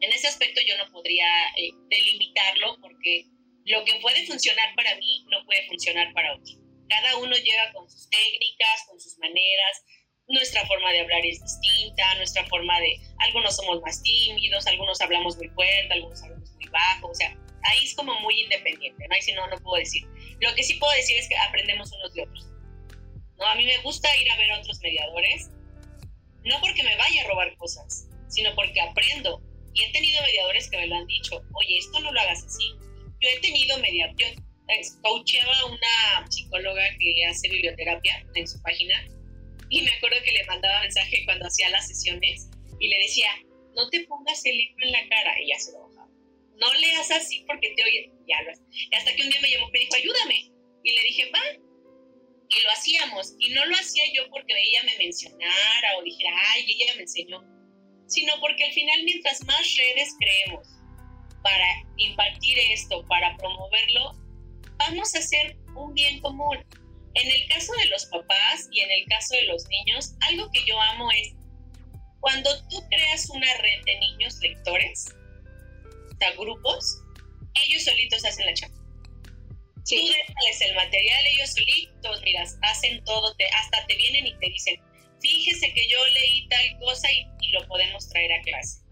En ese aspecto yo no podría eh, delimitarlo porque lo que puede funcionar para mí no puede funcionar para otro. Cada uno llega con sus técnicas, con sus maneras, nuestra forma de hablar es distinta, nuestra forma de, algunos somos más tímidos, algunos hablamos muy fuerte, algunos hablamos muy bajo, o sea, ahí es como muy independiente, ¿no? Ahí si no, no puedo decir. Lo que sí puedo decir es que aprendemos unos de otros. ¿no? A mí me gusta ir a ver a otros mediadores, no porque me vaya a robar cosas, sino porque aprendo. Y he tenido mediadores que me lo han dicho, oye, esto no lo hagas así. Yo he tenido mediadores, yo coacheaba a una psicóloga que hace biblioterapia en su página y me acuerdo que le mandaba mensaje cuando hacía las sesiones y le decía, no te pongas el libro en la cara. Y ya se lo bajaba. No leas así porque te oye. Ya lo Y hasta que un día me llamó me dijo, ayúdame. Y le dije, va. Y lo hacíamos. Y no lo hacía yo porque ella me mencionara o dijera, ay, ella me enseñó. Sino porque al final, mientras más redes creemos para impartir esto, para promoverlo, vamos a hacer un bien común. En el caso de los papás y en el caso de los niños, algo que yo amo es cuando tú creas una red de niños lectores, o sea, grupos, ellos solitos hacen la chamba. Sí. Tú déjales el material, ellos solitos, miras, hacen todo, te, hasta te vienen y te dicen, fíjese que yo leí tal cosa y, lo podemos traer a clase.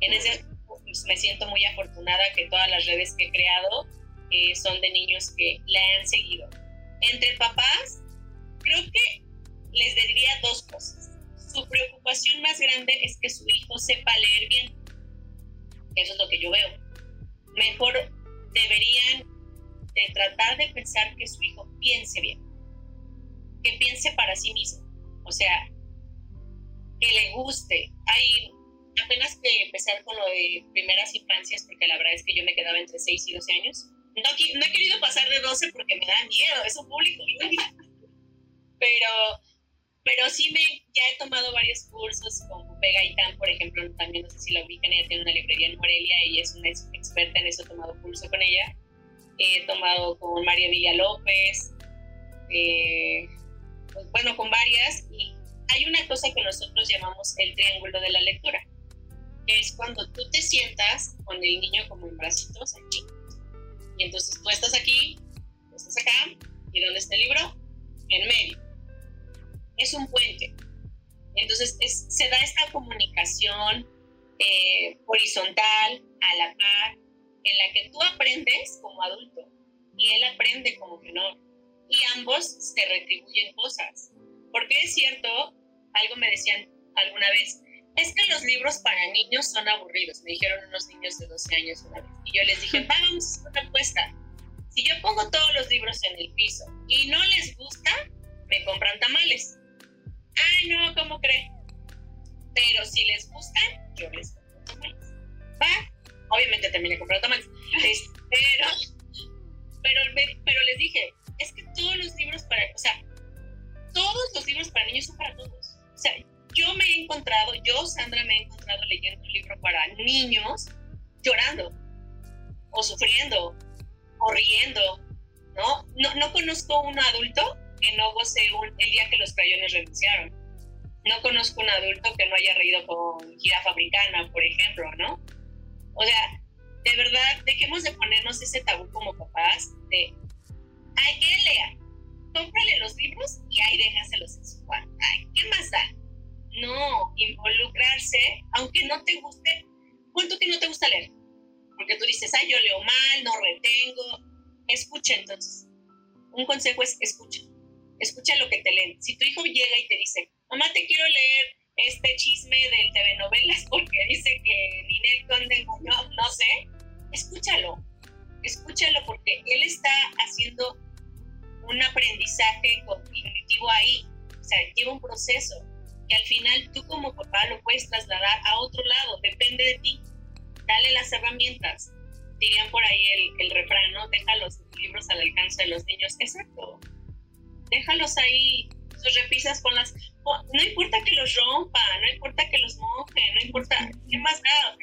En ese pues, me siento muy afortunada que todas las redes que he creado eh, son de niños que le han seguido. Entre papás, creo que les diría dos cosas su preocupación más grande es que su hijo sepa leer bien. Eso es lo que yo veo. Mejor deberían de tratar de pensar que su hijo piense bien, que piense para sí mismo, o sea, que le guste. Hay apenas que empezar con lo de primeras infancias, porque la verdad es que yo me quedaba entre 6 y 12 años. No, no he querido pasar de 12 porque me da miedo, es un público. Pero pero sí me, ya he tomado varios cursos con Pega Itán, por ejemplo, también no sé si la ubican, ella tiene una librería en Morelia, ella es una experta en eso, he tomado curso con ella. He tomado con María Villa López, eh, bueno, con varias, y hay una cosa que nosotros llamamos el triángulo de la lectura, que es cuando tú te sientas con el niño como en bracitos aquí, y entonces tú estás aquí, tú estás acá, y ¿dónde está el libro? En medio es un puente. Entonces se da esta comunicación eh, horizontal, a la par, en la que tú aprendes como adulto y él aprende como menor. Y ambos se retribuyen cosas. Porque es cierto, algo me decían alguna vez, es que los libros para niños son aburridos, me dijeron unos niños de 12 años una vez. Y yo les dije, vamos una apuesta. Si yo pongo todos los libros en el piso y no les gusta, me compran tamales ay no, ¿cómo creen? Pero si les gustan, yo les compro tamales. Va, obviamente terminé comprando tamales. pero, pero, pero les dije, es que todos los libros para, o sea, todos los libros para niños son para todos. O sea, yo me he encontrado, yo, Sandra, me he encontrado leyendo un libro para niños llorando o sufriendo o riendo, ¿no? No, no conozco un adulto que no goce el día que los crayones renunciaron. No conozco un adulto que no haya reído con jirafa africana, por ejemplo, ¿no? O sea, de verdad, dejemos de ponernos ese tabú como papás de, ay, que lea, cómprale los libros y ahí déjaselos en su cuarto. ¿qué más da? No, involucrarse, aunque no te guste, ¿cuánto que no te gusta leer? Porque tú dices, ay, yo leo mal, no retengo. Escucha entonces. Un consejo es escucha escucha lo que te leen. Si tu hijo llega y te dice, mamá, te quiero leer este chisme del TV novelas porque dice que Ninel Conde no, no sé, escúchalo, escúchalo porque él está haciendo un aprendizaje cognitivo ahí, o sea, lleva un proceso que al final tú como papá lo puedes trasladar a otro lado, depende de ti, dale las herramientas. Dirían por ahí el, refrán, ¿no? Deja los libros al alcance de los niños. Exacto déjalos ahí, sus repisas con las... No importa que los rompa, no importa que los moje, no importa, ¿qué más da?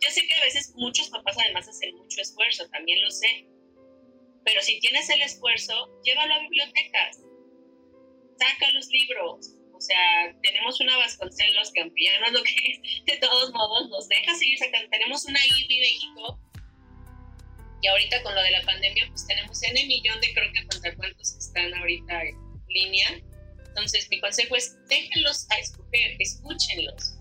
yo sé que a veces muchos papás además hacen mucho esfuerzo, también lo sé, pero si tienes el esfuerzo, llévalo a bibliotecas, saca los libros, o sea, tenemos una Vasconcelos es lo que de todos modos nos deja seguir sacando, tenemos una IBI México y ahorita con lo de la pandemia, pues tenemos N millón de creo que cuentacuentos que están ahorita en línea. Entonces, mi consejo es déjenlos a escoger, escúchenlos.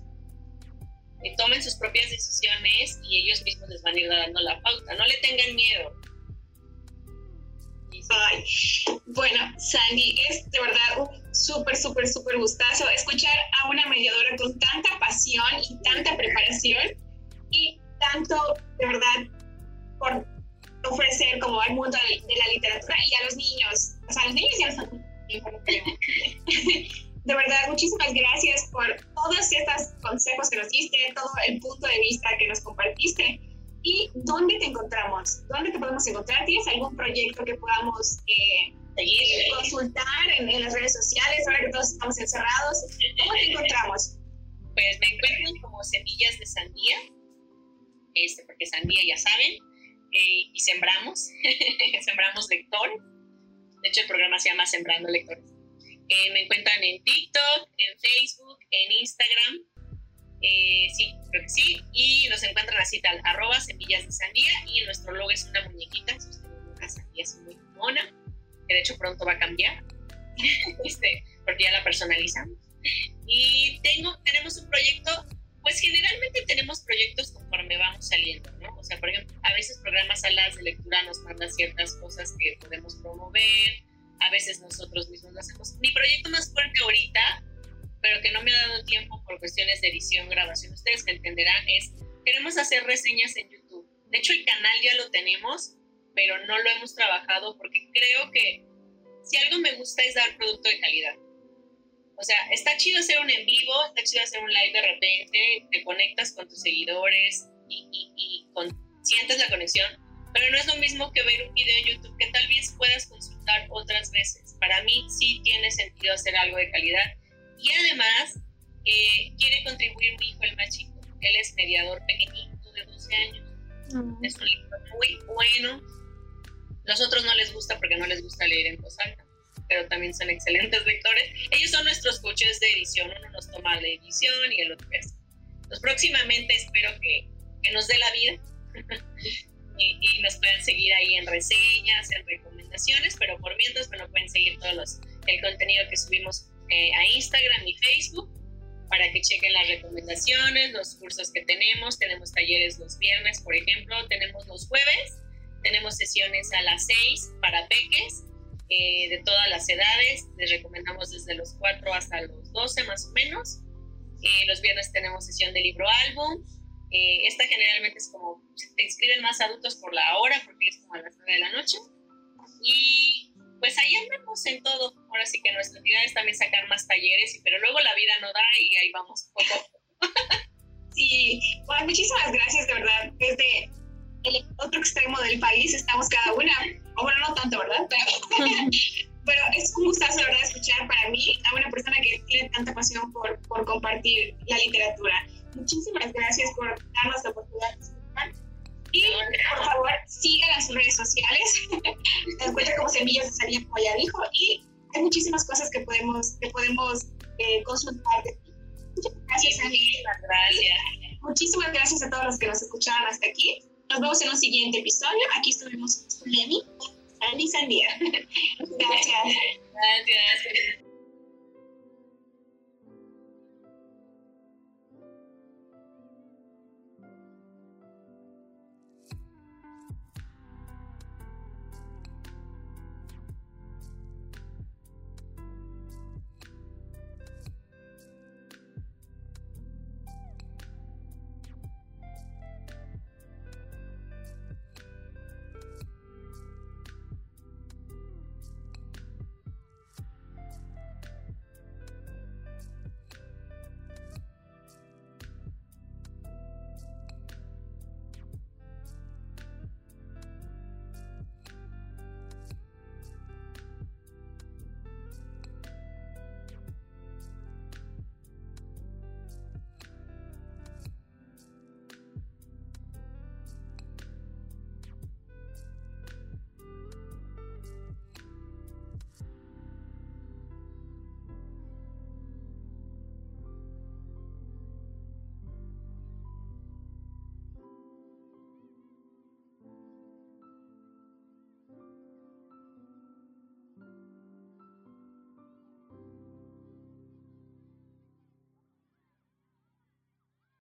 Tomen sus propias decisiones y ellos mismos les van a ir dando la pauta. No le tengan miedo. Ay, bueno, Sandy, es de verdad un súper gustazo escuchar a una mediadora con tanta pasión y tanta preparación y tanto, de verdad, por ofrecer como al mundo de, la literatura y a los niños. O sea, los niños ya están De verdad, muchísimas gracias por todos estos consejos que nos diste, todo el punto de vista que nos compartiste. ¿Y dónde te encontramos? ¿Dónde te podemos encontrar? ¿Tienes algún proyecto que podamos eh, consultar en, en, las redes sociales ahora que todos estamos encerrados? ¿Cómo te encontramos? Pues me encuentran como Semillas de Sandía, este, porque sandía ya saben, eh, y sembramos, sembramos lectores. De hecho, el programa se llama Sembrando Lectores. Eh, me encuentran en TikTok, en Facebook, en Instagram. Eh, sí, creo que sí. Y nos encuentran así tal, arroba semillas de sandía. Y nuestro logo es una muñequita, una sandía muy mona, que de hecho pronto va a cambiar, este, porque ya la personalizamos. Y tengo, tenemos un proyecto pues generalmente tenemos proyectos conforme vamos saliendo, ¿no? O sea, por ejemplo, a veces programas salas de lectura nos mandan ciertas cosas que podemos promover, a veces nosotros mismos lo hacemos. Mi proyecto más fuerte ahorita, pero que no me ha dado tiempo por cuestiones de edición, grabación, ustedes me entenderán, es queremos hacer reseñas en YouTube. De hecho, el canal ya lo tenemos, pero no lo hemos trabajado porque creo que si algo me gusta es dar producto de calidad. O sea, está chido hacer un en vivo, está chido hacer un live de repente, te conectas con tus seguidores y, y, sientes la conexión, pero no es lo mismo que ver un video en YouTube que tal vez puedas consultar otras veces. Para mí sí tiene sentido hacer algo de calidad y además eh, quiere contribuir mi hijo el más chico. Él es mediador pequeñito de 12 años. Mm. Es un libro muy bueno. Los otros no les gusta porque no les gusta leer en voz alta pero también son excelentes lectores. Ellos son nuestros coaches de edición, uno nos toma la edición y el otro es. Entonces, próximamente espero que, que nos dé la vida y, nos puedan seguir ahí en reseñas, en recomendaciones, pero por mientras, bueno, pueden seguir todo los, el contenido que subimos eh, a Instagram y Facebook para que chequen las recomendaciones, los cursos que tenemos. Tenemos talleres los viernes, por ejemplo, tenemos los jueves, tenemos sesiones a las 6 para peques eh, de todas las edades. Les recomendamos desde los 4 hasta los 12 más o menos. Eh, los viernes tenemos sesión de libro álbum. Eh, esta generalmente es como, te inscriben más adultos por la hora porque es como a las 9 de la noche. Y pues ahí andamos en todo. Ahora sí que nuestra actividad es también sacar más talleres, pero luego la vida no da y ahí vamos poco. sí, bueno, muchísimas gracias, de verdad. Desde el otro extremo del país estamos cada una o bueno, no tanto, ¿verdad? Pero, es un gustazo, ¿verdad?, escuchar para mí a una persona que tiene tanta pasión por, por compartir la literatura. Muchísimas gracias por darnos la oportunidad las redes sociales. Se encuentra como Semillas de Salida, como ya dijo. Y hay muchísimas cosas que podemos, que podemos eh, consultar Muchas gracias, Muchísimas gracias. Muchísimas gracias a todos los que nos escucharon hasta aquí. Nos vemos en un siguiente episodio. Aquí estuvimos con Lenny, Andy Sandía.